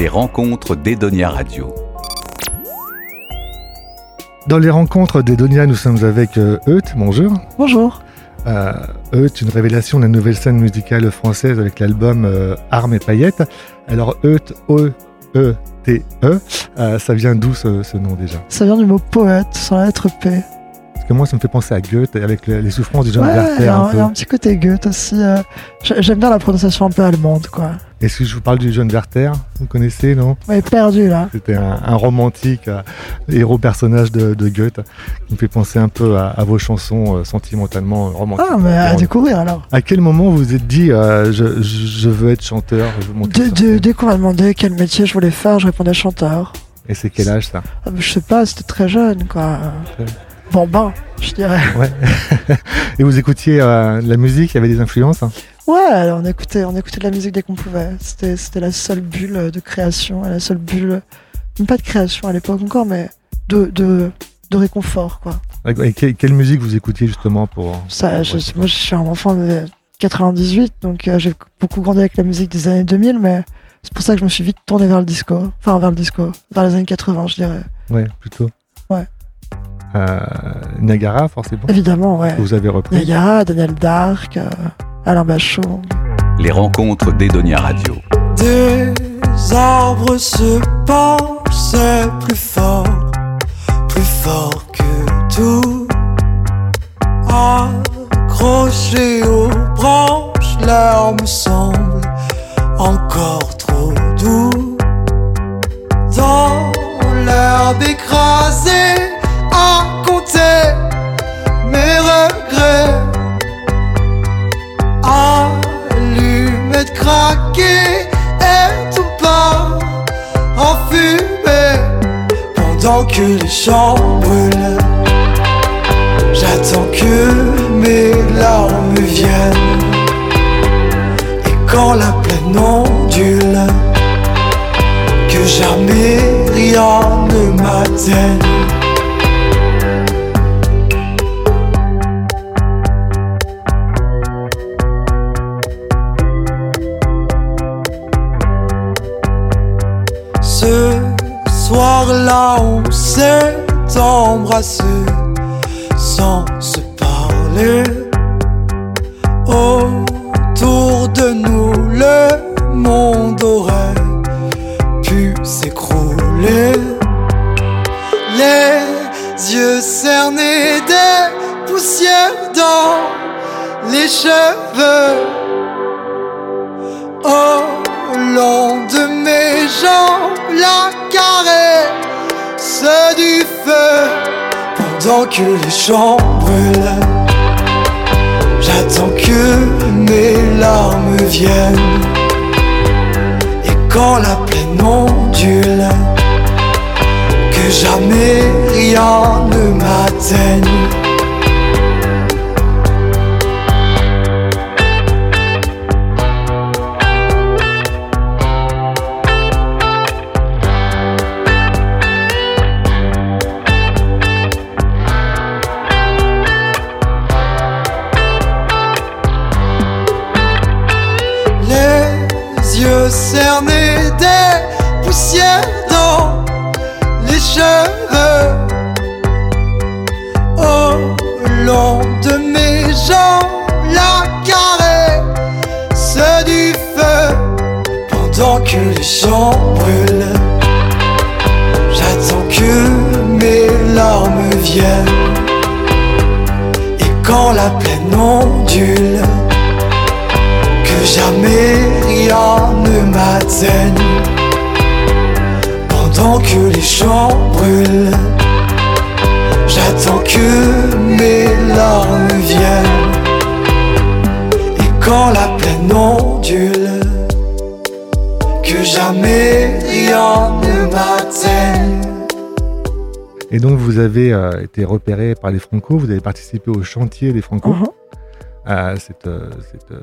Les rencontres d'Edonia Radio. Dans les rencontres d'Edonia, nous sommes avec euh, Euth. Bonjour. Bonjour. Euh, Euth, une révélation de la nouvelle scène musicale française avec l'album euh, Armes et paillettes. Alors Euth, E-E-T-E, euh, ça vient d'où ce, ce nom déjà? Ça vient du mot poète, sans la lettre P. Moi, ça me fait penser à Goethe avec le- les souffrances du jeune Ouais, il Werther. y, a un il y a un petit côté Goethe aussi. euh, j'ai- J'aime bien la prononciation un peu allemande, quoi. Est-ce que je vous parle du jeune Werther? Vous connaissez, non? Mais perdu, là. C'était un, un romantique, euh, héros personnage de, de Goethe, qui me fait penser un peu à, à vos chansons euh, sentimentalement romantiques. Ah, mais à découvrir, alors. À quel moment vous vous êtes dit euh, je, veux être chanteur, je veux monter Dès, qu'on m'a demandé quel métier je voulais faire, je répondais chanteur. Et c'est quel âge ça? Je sais pas, c'était très jeune, quoi. Très- Bon, ben, je dirais. Ouais. Et vous écoutiez euh, de la musique, il y avait des influences hein? Ouais, on écoutait, on écoutait de la musique dès qu'on pouvait. C'était c'était la seule bulle de création, la seule bulle, même pas de création à l'époque encore, mais de, de, de réconfort, quoi. Et que- quelle musique vous écoutiez justement pour Ça, je- Ouais, moi, je suis un enfant de 98, donc euh, j'ai beaucoup grandi avec la musique des années 2000, mais c'est pour ça que je me suis vite tourné vers le disco. Enfin, vers le disco, vers les années 80, je dirais. Ouais, plutôt. Euh, Niagara, forcément. Évidemment, ouais. Vous avez repris. Yaya, Daniel Dark, euh, Alain Bachot. Les rencontres d'Edonia Radio. Des arbres se penchent, c'est plus fort, plus fort que tout. Accroché aux branches, l'air me que les champs brûlent. J'attends que mes larmes viennent et quand la plaine ondule, que jamais rien ne m'atteigne. Nous, le monde aurait pu s'écrouler. Les yeux cernés des poussières dans les cheveux. Au long de mes jambes, la caresse du feu pendant que les champs brûlent. J'attends que mes larmes et quand la plaine ondule, que jamais rien ne m'atteigne. Au long de mes jambes, la caresse du feu pendant que les champs brûlent. J'attends que mes larmes viennent et quand la plaine ondule que jamais rien ne m'atteigne pendant que les champs brûlent. J'attends que mes larmes viennent et quand la plaine ondule, que jamais rien ne m'atteigne. Et donc vous avez euh, été repéré par les Franco, vous avez participé au chantier des Franco. Mhm. Cette, euh, euh,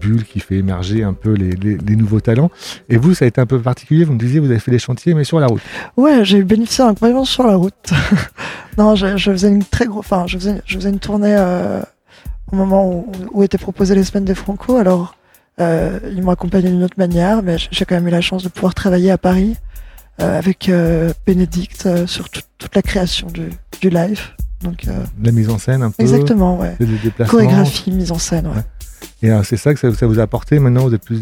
bulle qui fait émerger un peu les, nouveaux talents. Et vous, ça a été un peu particulier. Vous me disiez, vous avez fait des chantiers, mais sur la route. Ouais, j'ai bénéficié incroyablement sur la route. non, je, faisais une très grosse, enfin, je faisais, une tournée euh, au moment où, étaient proposées les semaines des Franco. Alors, ils m'ont accompagné d'une autre manière, mais j'ai quand même eu la chance de pouvoir travailler à Paris avec Bénédicte sur tout- toute la création du live. Donc, euh, La mise en scène un peu. exactement, ouais. Chorégraphie, mise en scène, ouais. Et euh, c'est ça que ça, ça vous a apporté maintenant Vous êtes plus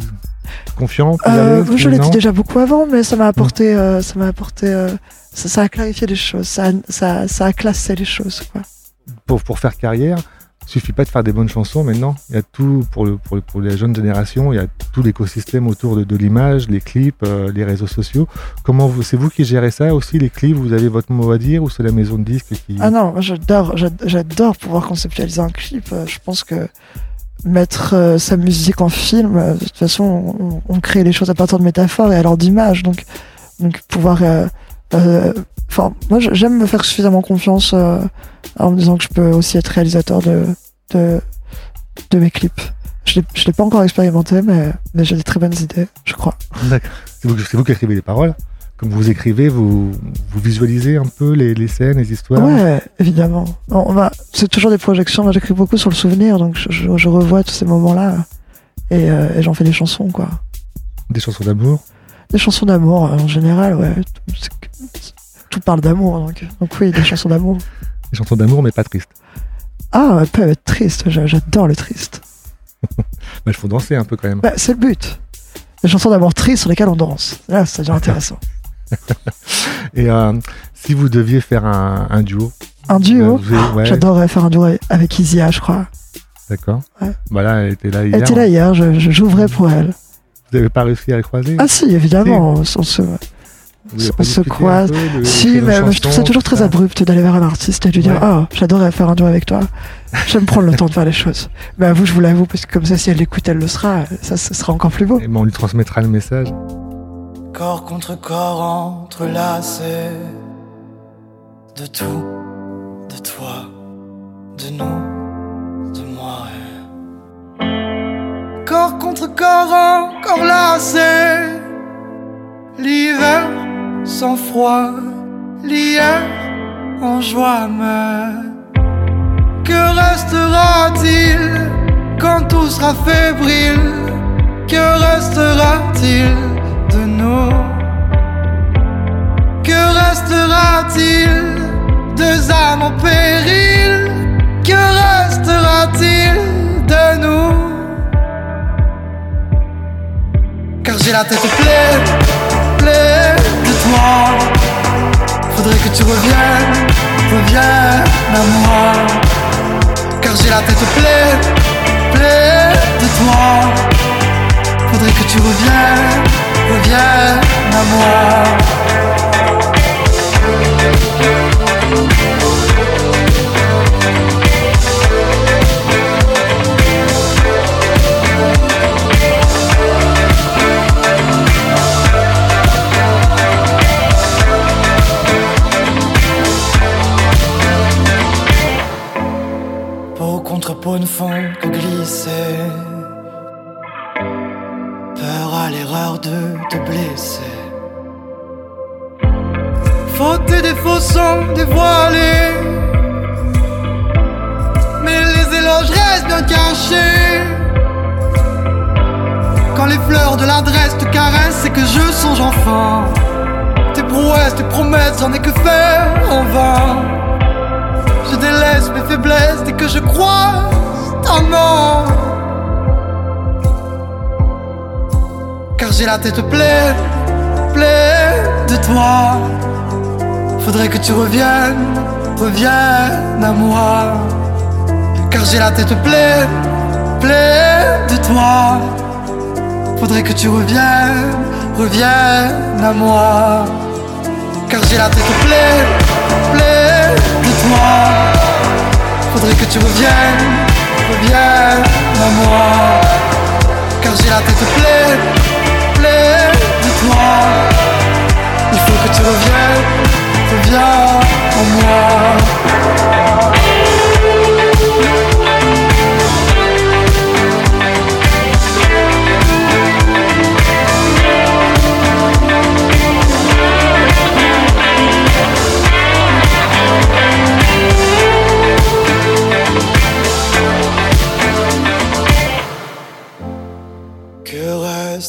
confiant plus Euh, je l'étais déjà beaucoup avant, mais ça m'a apporté, euh, ça m'a apporté, euh, ça, ça a clarifié les choses, ça, a- ça, ça a classé les choses, quoi. pour, pour faire carrière, suffit pas de faire des bonnes chansons maintenant. Il y a tout pour, le, pour, pour les jeunes générations, il y a tout l'écosystème autour de, l'image, les clips, euh, les réseaux sociaux. Comment vous, c'est vous qui gérez ça aussi, les clips Vous avez votre mot à dire ou c'est la maison de disques qui Ah non, j'adore, j'ad- j'adore pouvoir conceptualiser un clip. Euh, Je pense que mettre euh, sa musique en film, de toute façon, on, on crée les choses à partir de métaphores et alors d'images. Donc, donc pouvoir. Enfin, moi, j'aime me faire suffisamment confiance euh, en me disant que je peux aussi être réalisateur de, de, de mes clips. Je l'ai- je l'ai pas encore expérimenté, mais, mais j'ai des très bonnes idées, je crois. D'accord. C'est vous, qui écrivez les paroles. Comme vous écrivez, vous, vous visualisez un peu les, les scènes, les histoires. Ouais, évidemment. On, va- c'est toujours des projections. Moi, j'écris beaucoup sur le souvenir, donc je, je- je revois tous ces moments-là et, euh, et j'en fais des chansons, quoi. Des chansons d'amour. Des chansons d'amour, euh, en général, ouais. C'est- tout parle d'amour, donc, donc oui, des chansons d'amour. Des chansons d'amour, mais pas tristes. Ah, elles peuvent être tristes. j'a- J'adore le triste. Bah, il faut danser un peu quand même. Bah, c'est le but. Des chansons d'amour tristes sur lesquelles on danse. Là, ça devient intéressant. Et euh, si vous deviez faire un, un duo Un duo? euh, ouais, J'adorerais faire un duo avec Isia, je crois. D'accord. Ouais. Bah elle était là hier. Elle était là hier, je, j'ouvrais pour elle. Vous n'avez pas réussi à la croiser? Ah si, évidemment. on se- On se croise. peu Si, mais, je trouve ça toujours très abrupt d'aller vers un artiste et de lui dire Ouais. Ah, j'adorerais faire un duo avec toi. J'aime prendre le temps de faire les choses. Mais à vous, je vous l'avoue, parce que comme ça, si elle l'écoute, elle le sera. Ça, ce sera encore plus beau. Et ben, on lui transmettra le message. Corps contre corps entrelacés De tout, de toi, de nous, de moi Corps contre corps encore lacés L'hiver sans froid, l'hier en joie mais Que restera-t-il quand tout sera fébrile? Que restera-t-il de nous? Que restera-t-il Deux âmes en péril? Que restera-t-il de nous? Car j'ai la tête pleine, pleine Faudrait que tu reviennes, reviennes à moi. Car j'ai la tête pleine, pleine de toi. Faudrait que tu reviennes, reviennes à moi. Ne font que glisser. Peur à l'erreur de te blesser. Faute et défauts sont dévoilés. Mais les éloges restent bien cachés. Quand les fleurs de l'adresse te caressent, c'est que je songe enfin. Tes prouesses, tes promesses, j'en ai que faire en vain. Je délaisse mes faiblesses dès que je croise Car j'ai la tête pleine, pleine de toi. Faudrait que tu reviennes, reviennes à moi. Car j'ai la tête pleine, pleine de toi. Faudrait que tu reviennes, reviennes à moi. Car j'ai la tête pleine, pleine de toi. Faudrait que tu reviennes moi. Car j'ai la tête pleine, pleine de toi. Il faut que tu reviennes, reviens à moi.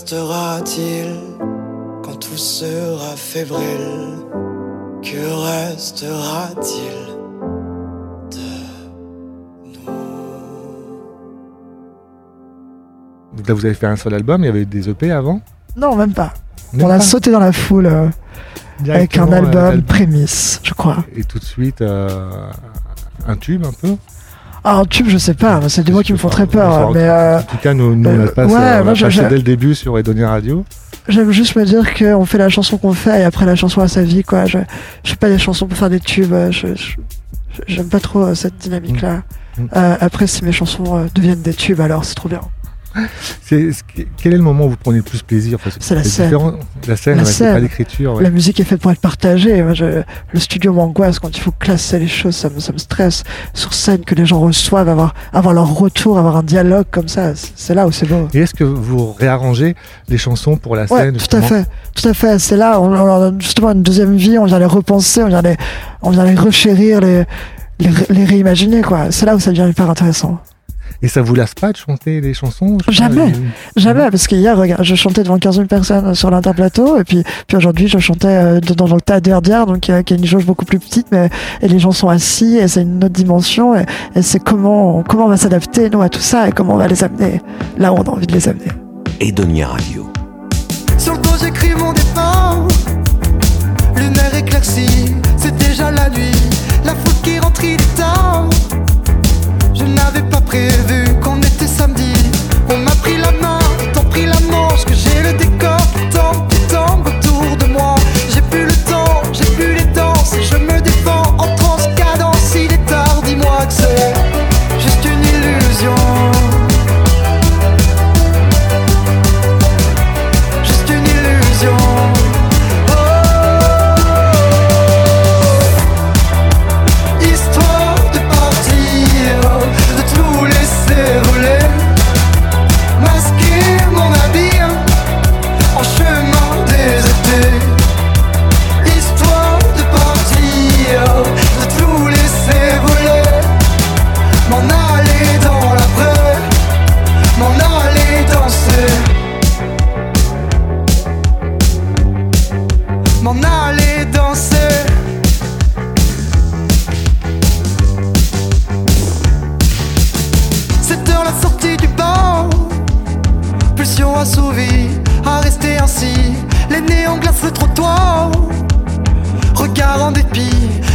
Restera-t-il quand tout sera fébrile? Que restera-t-il de nous? Donc là, vous avez fait un seul album, il y avait des EP avant? Non, même pas. Même On a pas sauté dans la foule euh, avec un euh, album l'album. prémisse, je crois. Et tout de suite, euh, un tube un peu? Ah, un tube, je sais pas, c'est des mots qui me font très peur. Mais euh, En tout cas, nous, nous on euh, a passé, ouais, on a passé dès le début sur Edonia Radio. j'aime juste me dire qu'on fait la chanson qu'on fait et après la chanson à sa vie, quoi. Je, je fais pas des chansons pour faire des tubes. euh, Je, j'aime pas trop euh, cette dynamique-là. Mm. Euh, après, si mes chansons euh, deviennent des tubes, alors c'est trop bien. Quel est le moment où vous prenez le plus plaisir Enfin, C'est la scène. La scène, ouais, c'est pas l'écriture. ouais. La musique est faite pour être partagée. Moi, je- le studio m'angoisse quand il faut classer les choses, ça me, ça me stresse. Sur scène, que les gens reçoivent, avoir, avoir leur retour, avoir un dialogue comme ça, c'est là où c'est beau. Et est-ce que vous réarrangez les chansons pour la Ouais, scène tout à fait, tout à fait. C'est là, on, on leur donne justement une deuxième vie, on vient les repenser, on vient les, on vient les rechérir, les, les, ré- les réimaginer, quoi. C'est là où ça devient hyper intéressant. Et ça vous lasse pas de chanter les chansons Jamais. euh, Jamais, parce qu'hier, regarde, je chantais devant 15 000 personnes sur l'interplateau, et puis, puis aujourd'hui, je chantais euh, dans le tas d'Erdière, donc euh, qui est une jauge beaucoup plus petite, mais et les gens sont assis, et c'est une autre dimension, et, et c'est comment, comment on va s'adapter, nous, à tout ça, et comment on va les amener là où on a envie de les amener. Edonia Radio. Sur le dos j'écris mon départ Lunaire éclaircie, c'est déjà la nuit La foule qui rentre il est prévu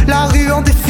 la rue en défi.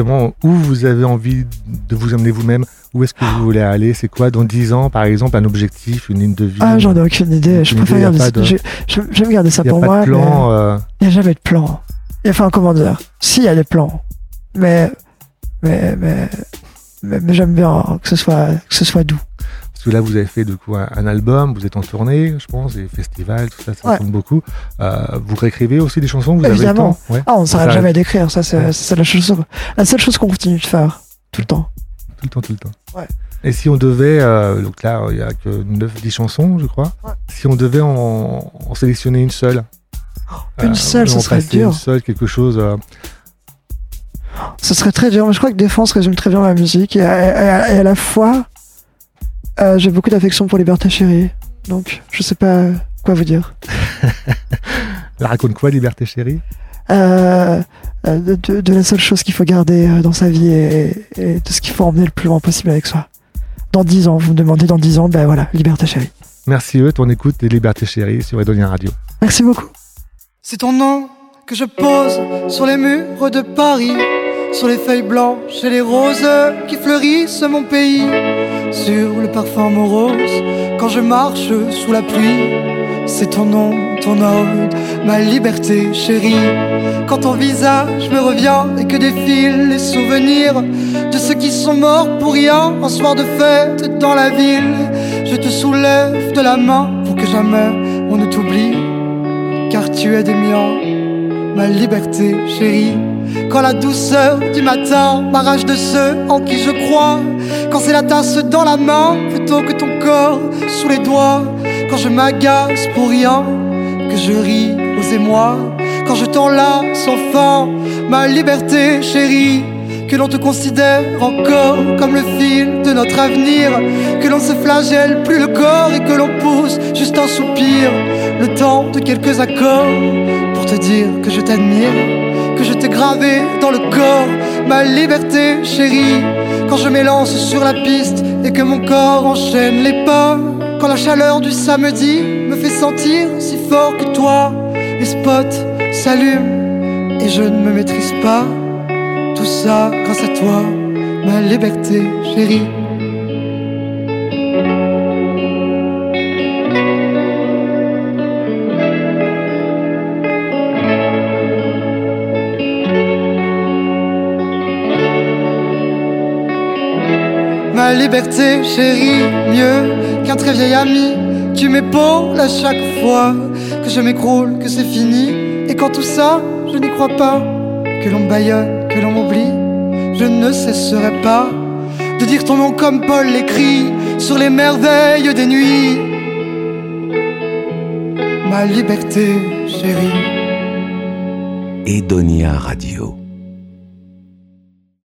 Justement, où vous avez envie de vous amener vous-même Où est-ce que vous voulez aller C'est quoi? Dans 10 ans, par exemple, un objectif, une ligne de vie? Ah, j'en ai aucune idée. Je préfère idée, garder ça. de- Je, je- j'aime garder ça Il n'y a pour pas moi. de plan. euh, Il n'y a jamais de plan. Il y a, enfin, comment dire Si, il y a des plans. Mais, mais, mais, mais, mais j'aime bien que ce soit, que ce soit doux. Parce que là, vous avez fait du coup un, un album, vous êtes en tournée, je pense, des festivals, tout ça, ça Ouais. compte beaucoup. Euh, vous réécrivez aussi des chansons, vous Évidemment. avez le temps ouais, Ah, on ne s'arrête jamais d'écrire. Ça, c'est, Ouais. la, chose, la seule chose qu'on continue de faire. Tout le temps. Tout le temps, tout le temps. Ouais. Et si on devait, euh, donc là, il n'y a que 9-10 chansons, je crois. Si on devait en, en sélectionner une seule. Une seule, ou ce en serait dur. Une seule, quelque chose. euh, Ce serait très dur, mais je crois que Défense résume très bien ma musique et à, et à- et à la fois, euh, j'ai beaucoup d'affection pour Liberté Chérie. Donc, je sais pas quoi vous dire. elle raconte quoi, Liberté Chérie? Euh, euh, de, de- de la seule chose qu'il faut garder euh, dans sa vie et, et de ce qu'il faut emmener le plus loin possible avec soi. Dans 10 ans, vous me demandez dans 10 ans, ben voilà, Liberté Chérie. Merci, eux, on écoute les Libertés Chéries sur Edonia Radio. Merci beaucoup. C'est ton nom que je pose sur les murs de Paris, sur les feuilles blanches et les roses qui fleurissent mon pays, sur le parfum morose quand je marche sous la pluie. C'est ton nom, ton ode, ma liberté chérie. Quand ton visage me revient et que défilent les souvenirs de ceux qui sont morts pour rien un soir de fête dans la ville, je te soulève de la main pour que jamais on ne t'oublie car tu es des miens, ma liberté chérie. Quand la douceur du matin m'arrache de ceux en qui je crois, quand c'est la tasse dans la main plutôt que ton corps sous les doigts, quand je m'agace pour rien, que je ris aux émois, quand je t'enlace enfin, ma liberté chérie. Que l'on te considère encore comme le fil de notre avenir, que l'on se flagelle plus le corps et que l'on pousse juste un soupir, le temps de quelques accords pour te dire que je t'admire, que je t'ai gravé dans le corps, ma liberté chérie. Quand je m'élance sur la piste et que mon corps enchaîne les pas, quand la chaleur du samedi me fait sentir si fort que toi, les spots s'allument et je ne me maîtrise pas. Tout ça grâce à toi, ma liberté chérie. Ma liberté chérie, mieux qu'un très vieil ami. Tu m'épaules à chaque fois que je m'écroule, que c'est fini. Et quand tout ça, je n'y crois pas. Que l'on baillonne, que l'on m'oublie. Je ne cesserai pas de dire ton nom comme Paul l'écrit sur les merveilles des nuits. Ma liberté chérie. Edonia Radio.